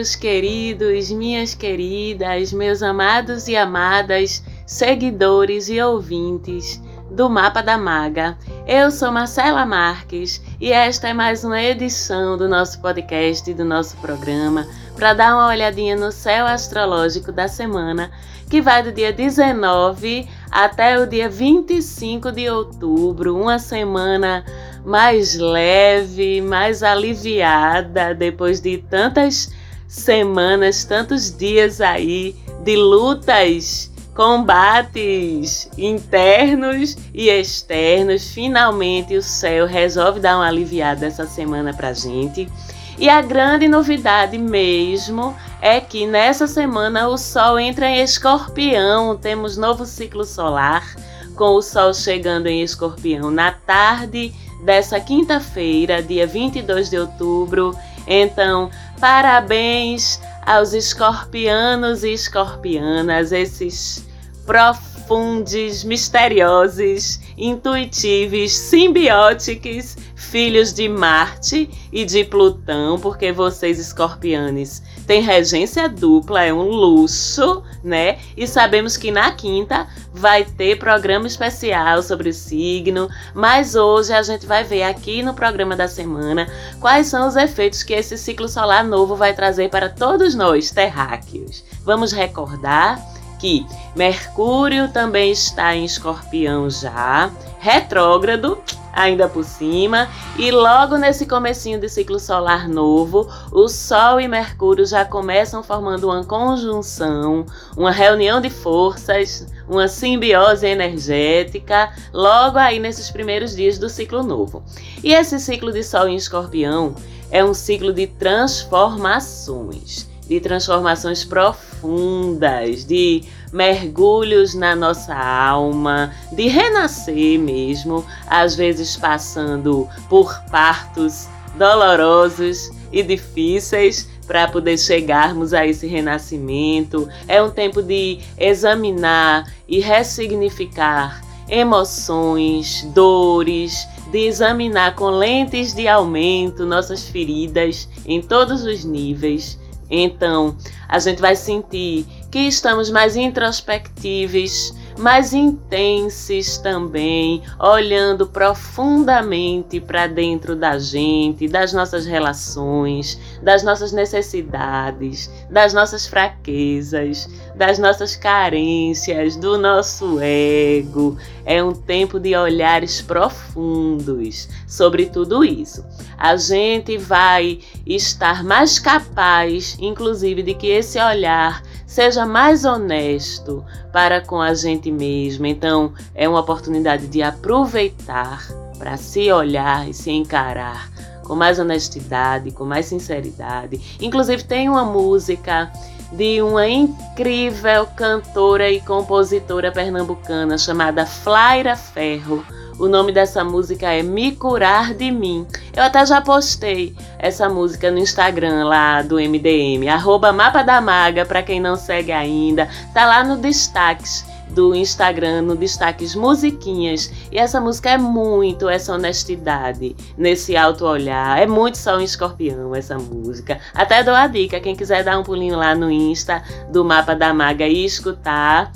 Meus queridos, minhas queridas, meus amados e amadas seguidores e ouvintes do Mapa da Maga. Eu sou Marcela Marques e esta é mais uma edição do nosso podcast, do nosso programa, para dar uma olhadinha no céu astrológico da semana, que vai do dia 19 até o dia 25 de outubro, uma semana mais leve, mais aliviada depois de tantas semanas, tantos dias aí de lutas, combates internos e externos. Finalmente o céu resolve dar uma aliviada essa semana pra gente. E a grande novidade mesmo é que nessa semana o Sol entra em Escorpião, temos novo ciclo solar, com o Sol chegando em Escorpião na tarde dessa quinta-feira, dia 22 de outubro. Então, parabéns aos escorpianos e escorpianas, esses profundos, misteriosos, intuitivos, simbióticos, filhos de Marte e de Plutão, porque vocês escorpianos têm regência dupla, é um luxo, né? E sabemos que na quinta vai ter programa especial sobre o signo, mas hoje a gente vai ver aqui no programa da semana quais são os efeitos que esse ciclo solar novo vai trazer para todos nós, terráqueos. Vamos recordar que Mercúrio também está em Escorpião já, retrógrado, ainda por cima, e logo nesse comecinho de ciclo solar novo, o Sol e Mercúrio já começam formando uma conjunção, uma reunião de forças, uma simbiose energética, logo aí nesses primeiros dias do ciclo novo. E esse ciclo de Sol em Escorpião é um ciclo de transformações de transformações profundas, de mergulhos na nossa alma, de renascer mesmo, às vezes passando por partos dolorosos e difíceis para poder chegarmos a esse renascimento. É um tempo de examinar e ressignificar emoções, dores, de examinar com lentes de aumento nossas feridas em todos os níveis então, a gente vai sentir que estamos mais introspectivos, mais intensos também, olhando profundamente para dentro da gente, das nossas relações, das nossas necessidades, das nossas fraquezas, das nossas carências, do nosso ego. É um tempo de olhares profundos sobre tudo isso. A gente vai estar mais capaz, inclusive, de que esse olhar seja mais honesto para com a gente mesmo. Então, é uma oportunidade de aproveitar para se olhar e se encarar com mais honestidade, com mais sinceridade. Inclusive, tem uma música de uma incrível cantora e compositora pernambucana chamada Flaira Ferro o nome dessa música é Me Curar de Mim. Eu até já postei essa música no Instagram lá do MDM, arroba Mapa da Maga, para quem não segue ainda. Tá lá no destaques do Instagram, no destaques musiquinhas. E essa música é muito essa honestidade, nesse alto olhar. É muito só um escorpião essa música. Até dou a dica, quem quiser dar um pulinho lá no Insta do Mapa da Maga e escutar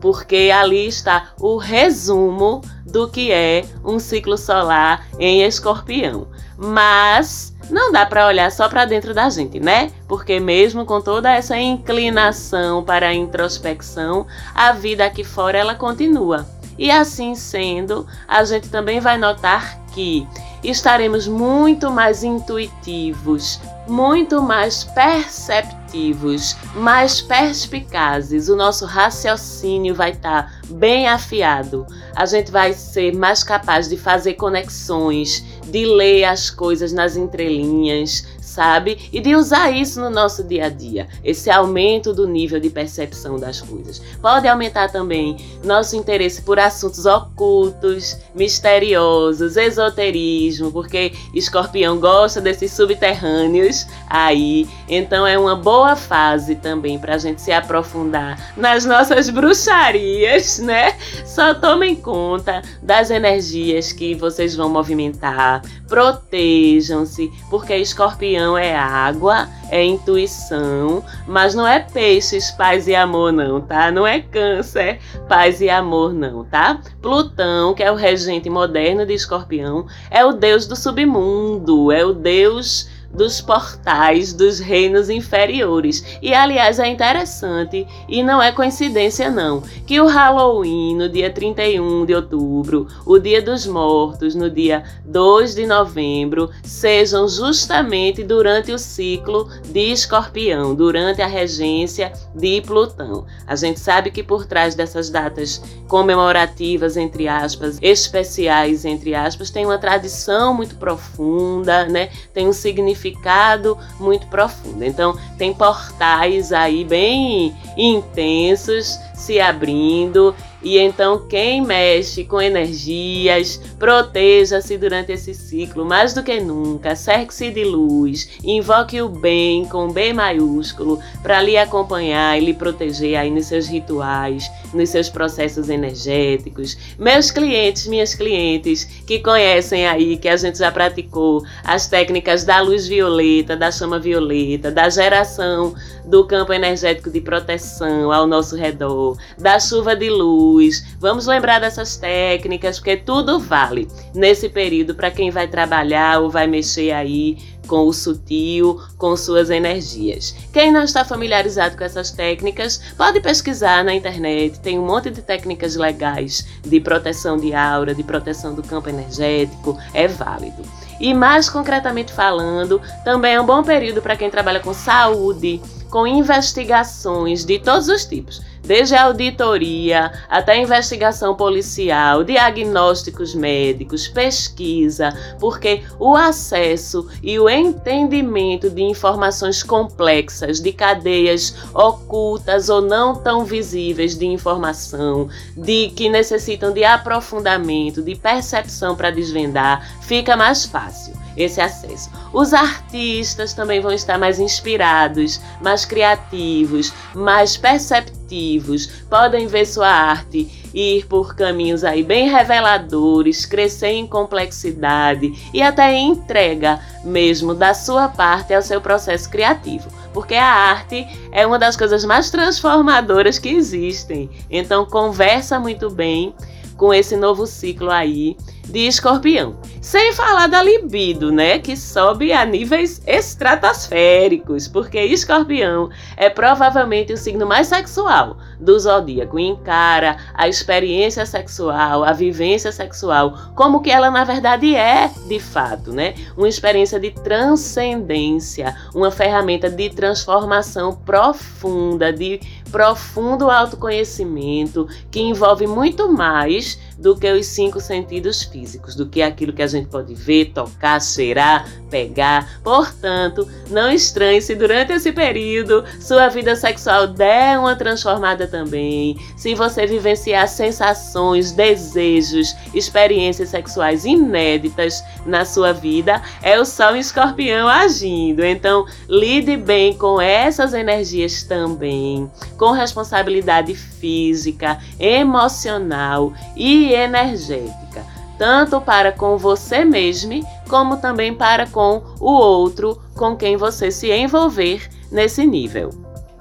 porque ali está o resumo do que é um ciclo solar em escorpião. Mas não dá para olhar só para dentro da gente, né? Porque mesmo com toda essa inclinação para a introspecção, a vida aqui fora ela continua. E assim sendo, a gente também vai notar que estaremos muito mais intuitivos, muito mais perceptivos, mais perspicazes. O nosso raciocínio vai estar tá bem afiado. A gente vai ser mais capaz de fazer conexões, de ler as coisas nas entrelinhas, sabe? E de usar isso no nosso dia a dia, esse aumento do nível de percepção das coisas. Pode aumentar também nosso interesse por assuntos ocultos, misteriosos, esoterismo, porque escorpião gosta desses subterrâneos aí. Então é uma boa fase também para a gente se aprofundar nas nossas bruxarias, né? Só tomem conta das energias que vocês vão movimentar, protejam-se, porque escorpião escorpião é água, é intuição, mas não é peixes, paz e amor, não, tá? Não é câncer, paz e amor, não, tá? Plutão, que é o regente moderno de escorpião, é o deus do submundo, é o deus dos portais dos reinos inferiores. E aliás é interessante e não é coincidência não, que o Halloween no dia 31 de outubro, o Dia dos Mortos no dia 2 de novembro, sejam justamente durante o ciclo de Escorpião, durante a regência de Plutão. A gente sabe que por trás dessas datas comemorativas entre aspas, especiais entre aspas, tem uma tradição muito profunda, né? Tem um significado significado muito profundo. Então, tem portais aí bem intensos se abrindo e então, quem mexe com energias, proteja-se durante esse ciclo mais do que nunca, cerque-se de luz, invoque o bem com B maiúsculo para lhe acompanhar e lhe proteger aí nos seus rituais, nos seus processos energéticos. Meus clientes, minhas clientes que conhecem aí, que a gente já praticou as técnicas da luz violeta, da chama violeta, da geração do campo energético de proteção ao nosso redor, da chuva de luz. Vamos lembrar dessas técnicas, porque tudo vale nesse período para quem vai trabalhar ou vai mexer aí com o sutil, com suas energias. Quem não está familiarizado com essas técnicas, pode pesquisar na internet, tem um monte de técnicas legais de proteção de aura, de proteção do campo energético, é válido. E mais concretamente falando, também é um bom período para quem trabalha com saúde, com investigações de todos os tipos, desde a auditoria até a investigação policial, diagnósticos médicos, pesquisa, porque o acesso e o entendimento de informações complexas, de cadeias ocultas ou não tão visíveis de informação, de que necessitam de aprofundamento, de percepção para desvendar, fica mais fácil esse acesso. Os artistas também vão estar mais inspirados, mais criativos, mais perceptivos, podem ver sua arte ir por caminhos aí bem reveladores, crescer em complexidade e até em entrega mesmo da sua parte ao seu processo criativo. Porque a arte é uma das coisas mais transformadoras que existem. Então conversa muito bem com esse novo ciclo aí de escorpião. Sem falar da libido, né? Que sobe a níveis estratosféricos, porque escorpião é provavelmente o signo mais sexual do zodíaco. Encara a experiência sexual, a vivência sexual, como que ela na verdade é de fato, né? Uma experiência de transcendência, uma ferramenta de transformação profunda, de profundo autoconhecimento que envolve muito mais do que os cinco sentidos físicos, do que aquilo que a gente pode ver, tocar, cheirar, pegar. Portanto, não estranhe se durante esse período sua vida sexual der uma transformada também. Se você vivenciar sensações, desejos, experiências sexuais inéditas na sua vida, é o Sol Escorpião agindo. Então, lide bem com essas energias também com responsabilidade física, emocional e energética, tanto para com você mesmo, como também para com o outro com quem você se envolver nesse nível.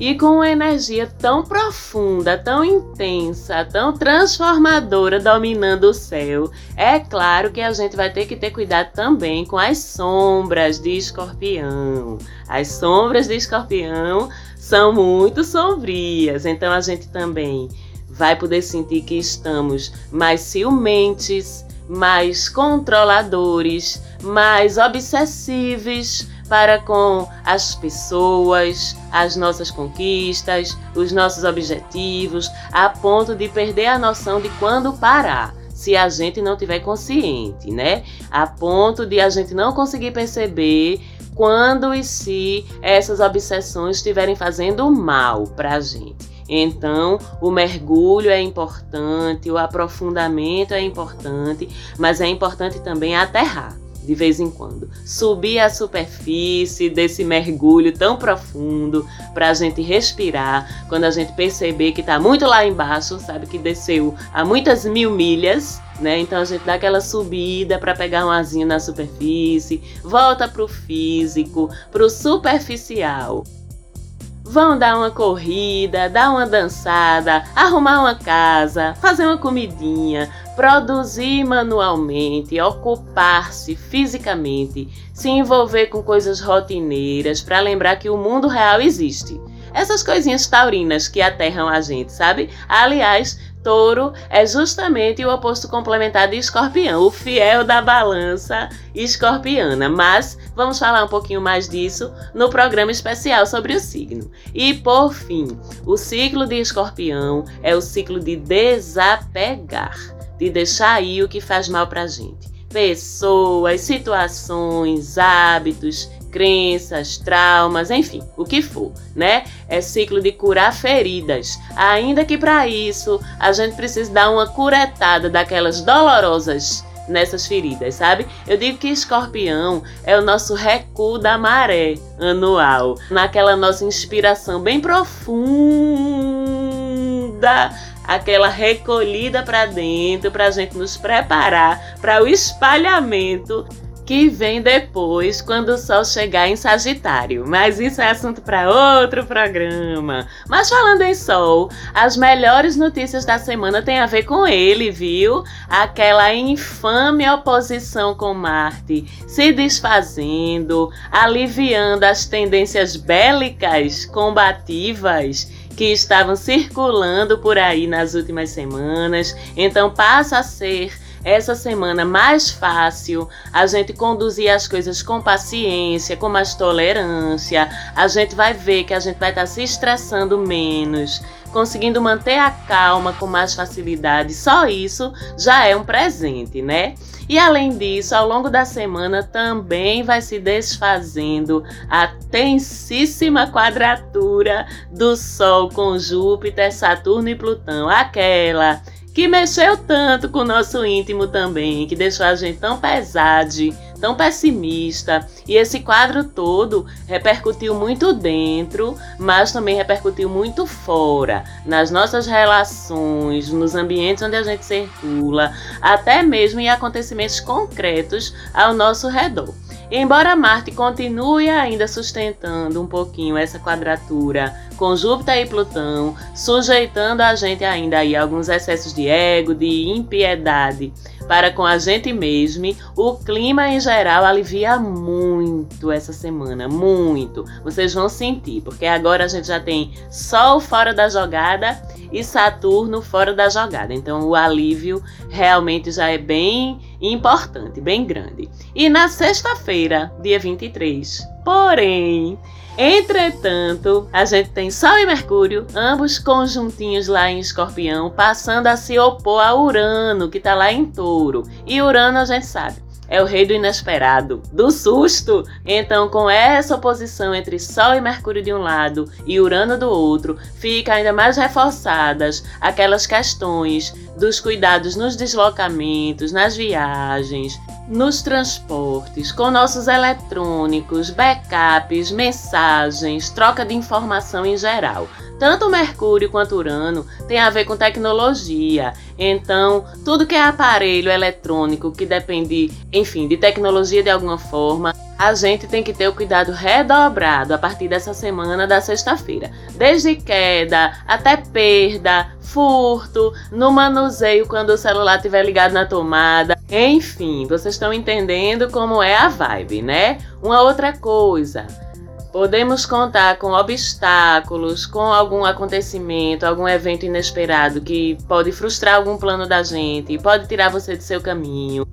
E com uma energia tão profunda, tão intensa, tão transformadora dominando o céu, é claro que a gente vai ter que ter cuidado também com as sombras de escorpião. As sombras de escorpião são muito sombrias. Então a gente também vai poder sentir que estamos mais ciumentes, mais controladores, mais obsessivos para com as pessoas, as nossas conquistas, os nossos objetivos, a ponto de perder a noção de quando parar se a gente não tiver consciente, né? A ponto de a gente não conseguir perceber quando e se essas obsessões estiverem fazendo mal para a gente. Então, o mergulho é importante, o aprofundamento é importante, mas é importante também aterrar de vez em quando. Subir a superfície desse mergulho tão profundo para a gente respirar. Quando a gente perceber que está muito lá embaixo, sabe que desceu a muitas mil milhas, né? Então a gente dá aquela subida para pegar um asinho na superfície, volta para o físico, para o superficial. Vão dar uma corrida, dar uma dançada, arrumar uma casa, fazer uma comidinha, produzir manualmente, ocupar-se fisicamente, se envolver com coisas rotineiras para lembrar que o mundo real existe. Essas coisinhas taurinas que aterram a gente, sabe? Aliás, Touro é justamente o oposto complementar de Escorpião, o fiel da balança escorpiana. Mas vamos falar um pouquinho mais disso no programa especial sobre o signo. E por fim, o ciclo de Escorpião é o ciclo de desapegar, de deixar ir o que faz mal pra gente. Pessoas, situações, hábitos, crenças, traumas, enfim, o que for, né? É ciclo de curar feridas. Ainda que para isso a gente precise dar uma curetada daquelas dolorosas nessas feridas, sabe? Eu digo que escorpião é o nosso recuo da maré anual, naquela nossa inspiração bem profunda aquela recolhida para dentro para a gente nos preparar para o espalhamento que vem depois quando o Sol chegar em Sagitário. Mas isso é assunto para outro programa. Mas falando em Sol, as melhores notícias da semana têm a ver com ele, viu? Aquela infame oposição com Marte se desfazendo, aliviando as tendências bélicas combativas que estavam circulando por aí nas últimas semanas. Então passa a ser essa semana mais fácil, a gente conduzir as coisas com paciência, com mais tolerância, a gente vai ver que a gente vai estar tá se estressando menos, conseguindo manter a calma com mais facilidade. Só isso já é um presente, né? E além disso, ao longo da semana também vai se desfazendo a tensíssima quadratura do Sol com Júpiter, Saturno e Plutão, aquela que mexeu tanto com o nosso íntimo também, que deixou a gente tão pesado, tão pessimista. E esse quadro todo repercutiu muito dentro, mas também repercutiu muito fora, nas nossas relações, nos ambientes onde a gente circula, até mesmo em acontecimentos concretos ao nosso redor. Embora Marte continue ainda sustentando um pouquinho essa quadratura com Júpiter e Plutão, sujeitando a gente ainda a alguns excessos de ego, de impiedade para com a gente mesmo, o clima em geral alivia muito essa semana, muito. Vocês vão sentir, porque agora a gente já tem Sol fora da jogada e Saturno fora da jogada. Então o alívio realmente já é bem importante, bem grande. E na sexta-feira, dia 23, porém, Entretanto, a gente tem Sol e Mercúrio, ambos conjuntinhos lá em Escorpião, passando a se opor a Urano, que está lá em Touro. E Urano a gente sabe, é o rei do inesperado, do susto. Então, com essa oposição entre Sol e Mercúrio de um lado e Urano do outro, fica ainda mais reforçadas aquelas questões dos cuidados nos deslocamentos, nas viagens, nos transportes, com nossos eletrônicos, backups, mensagens, troca de informação em geral. Tanto Mercúrio quanto Urano tem a ver com tecnologia. Então, tudo que é aparelho eletrônico que depende, enfim, de tecnologia de alguma forma, a gente tem que ter o cuidado redobrado a partir dessa semana da sexta-feira. Desde queda até perda, furto, no manuseio quando o celular estiver ligado na tomada. Enfim, vocês estão entendendo como é a vibe, né? Uma outra coisa. Podemos contar com obstáculos, com algum acontecimento, algum evento inesperado que pode frustrar algum plano da gente, pode tirar você do seu caminho.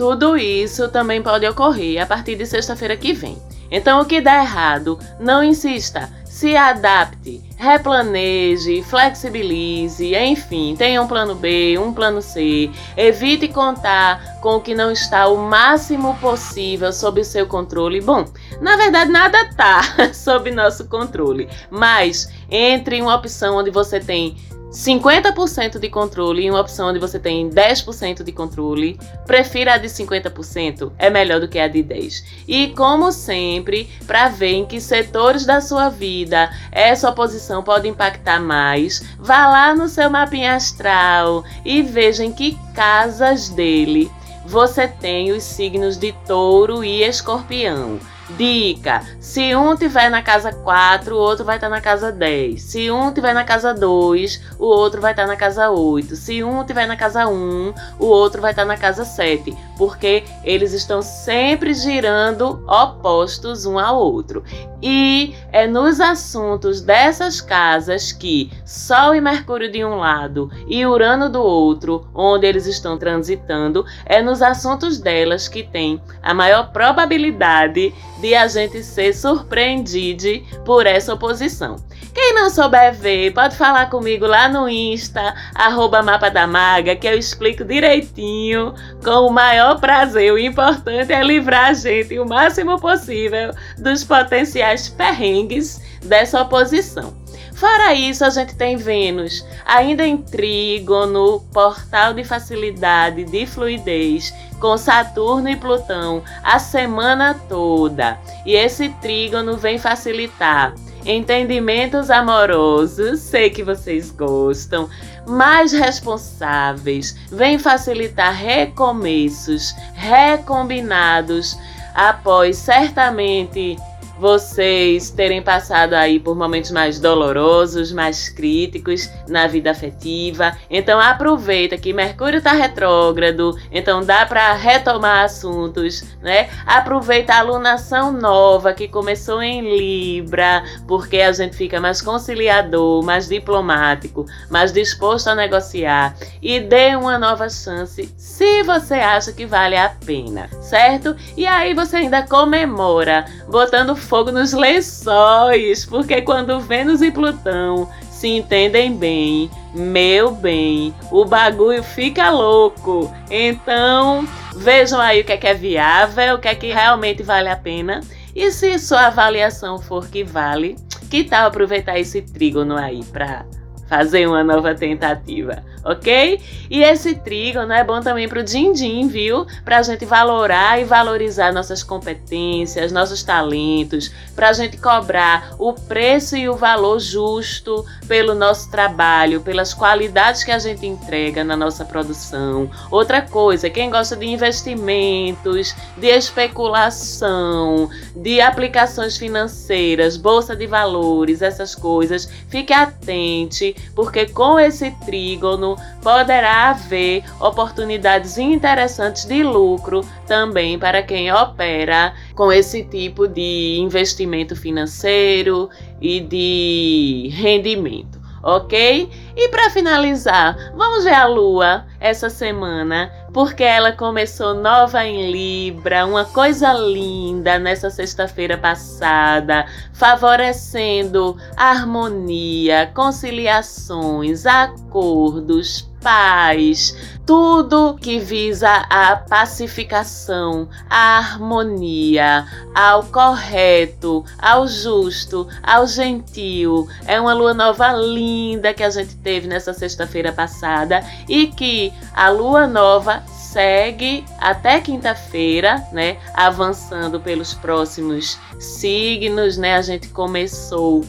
Tudo isso também pode ocorrer a partir de sexta-feira que vem. Então, o que dá errado, não insista, se adapte, replaneje, flexibilize, enfim, tenha um plano B, um plano C. Evite contar com o que não está o máximo possível sob seu controle. Bom, na verdade, nada está sob nosso controle, mas entre uma opção onde você tem 50% de controle e uma opção onde você tem 10% de controle, prefira a de 50%, é melhor do que a de 10. E como sempre, para ver em que setores da sua vida essa oposição pode impactar mais, vá lá no seu mapinha astral e veja em que casas dele você tem os signos de Touro e Escorpião. Dica: se um tiver na casa 4, o outro vai estar tá na casa 10. Se um tiver na casa 2, o outro vai estar tá na casa 8. Se um tiver na casa 1, o outro vai estar tá na casa 7, porque eles estão sempre girando opostos um ao outro. E é nos assuntos dessas casas que Sol e Mercúrio de um lado e Urano do outro, onde eles estão transitando, é nos assuntos delas que tem a maior probabilidade de a gente ser surpreendido por essa oposição. Quem não souber ver, pode falar comigo lá no Insta, arroba Mapa da Maga, que eu explico direitinho, com o maior prazer. O importante é livrar a gente o máximo possível dos potenciais perrengues dessa oposição. Fora isso, a gente tem Vênus, ainda em trígono, portal de facilidade, de fluidez, com Saturno e Plutão a semana toda. E esse trígono vem facilitar entendimentos amorosos, sei que vocês gostam, mais responsáveis, vem facilitar recomeços, recombinados após certamente vocês terem passado aí por momentos mais dolorosos, mais críticos na vida afetiva. Então aproveita que Mercúrio está retrógrado, então dá para retomar assuntos, né? Aproveita a alunação nova que começou em Libra, porque a gente fica mais conciliador, mais diplomático, mais disposto a negociar e dê uma nova chance se você acha que vale a pena, certo? E aí você ainda comemora botando fogo nos lençóis, porque quando Vênus e Plutão se entendem bem, meu bem, o bagulho fica louco. Então, vejam aí o que é que é viável, o que é que realmente vale a pena. E se sua avaliação for que vale, que tal aproveitar esse trígono aí para fazer uma nova tentativa, ok? E esse trígono é bom também para o din-din, viu? Para a gente valorar e valorizar nossas competências, nossos talentos, para a gente cobrar o preço e o valor justo pelo nosso trabalho, pelas qualidades que a gente entrega na nossa produção. Outra coisa, quem gosta de investimentos, de especulação, de aplicações financeiras, bolsa de valores, essas coisas, fique atente porque com esse trígono poderá haver oportunidades interessantes de lucro também para quem opera com esse tipo de investimento financeiro e de rendimento ok? E para finalizar, vamos ver a lua essa semana, porque ela começou nova em Libra, uma coisa linda nessa sexta-feira passada, favorecendo harmonia, conciliações, acordos, paz, tudo que visa a pacificação, a harmonia, ao correto, ao justo, ao gentil. É uma lua nova linda que a gente teve nessa sexta-feira passada e que a lua nova segue até quinta-feira, né? Avançando pelos próximos signos, né? A gente começou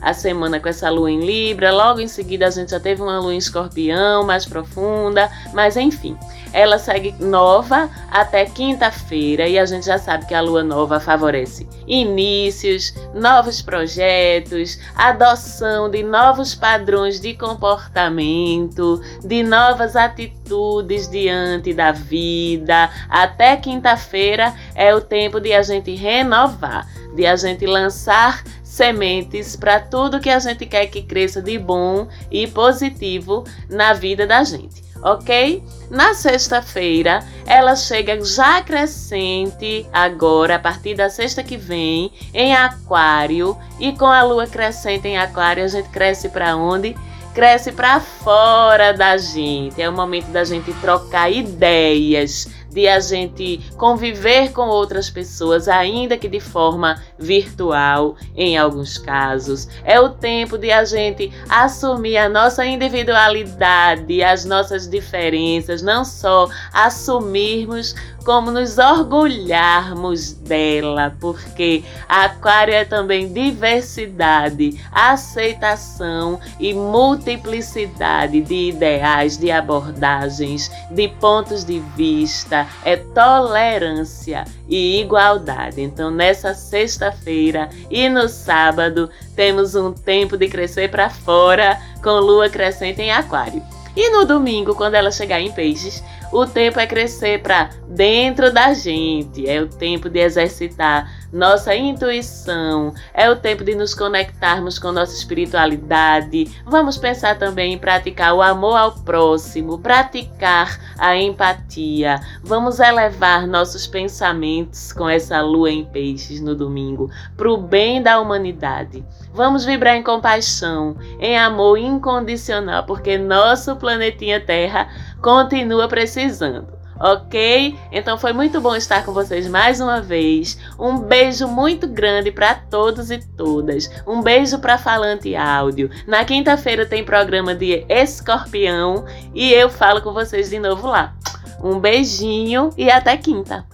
a semana com essa lua em Libra, logo em seguida a gente já teve uma lua em Escorpião mais profunda, mas enfim, ela segue nova até quinta-feira e a gente já sabe que a lua nova favorece inícios, novos projetos, adoção de novos padrões de comportamento, de novas atitudes diante da vida. Até quinta-feira é o tempo de a gente renovar, de a gente lançar sementes para tudo que a gente quer que cresça de bom e positivo na vida da gente, ok? Na sexta-feira, ela chega já crescente, agora, a partir da sexta que vem, em Aquário, e com a lua crescente em Aquário, a gente cresce para onde? Cresce para fora da gente. É o momento da gente trocar ideias, de a gente conviver com outras pessoas, ainda que de forma virtual, em alguns casos. É o tempo de a gente assumir a nossa individualidade, as nossas diferenças, não só assumirmos, como nos orgulharmos dela, porque Aquário é também diversidade, aceitação e multiplicidade de ideais, de abordagens, de pontos de vista, é tolerância e igualdade. Então, nessa sexta-feira e no sábado, temos um tempo de crescer para fora com lua crescente em Aquário. E no domingo, quando ela chegar em Peixes, o tempo é crescer para dentro da gente, é o tempo de exercitar nossa intuição, é o tempo de nos conectarmos com nossa espiritualidade. Vamos pensar também em praticar o amor ao próximo, praticar a empatia. Vamos elevar nossos pensamentos com essa lua em peixes no domingo para o bem da humanidade. Vamos vibrar em compaixão, em amor incondicional, porque nosso planetinha Terra continua precisando ok? Então foi muito bom estar com vocês mais uma vez. Um beijo muito grande para todos e todas. Um beijo para Falante Áudio. Na quinta-feira tem programa de Escorpião e eu falo com vocês de novo lá. Um beijinho e até quinta.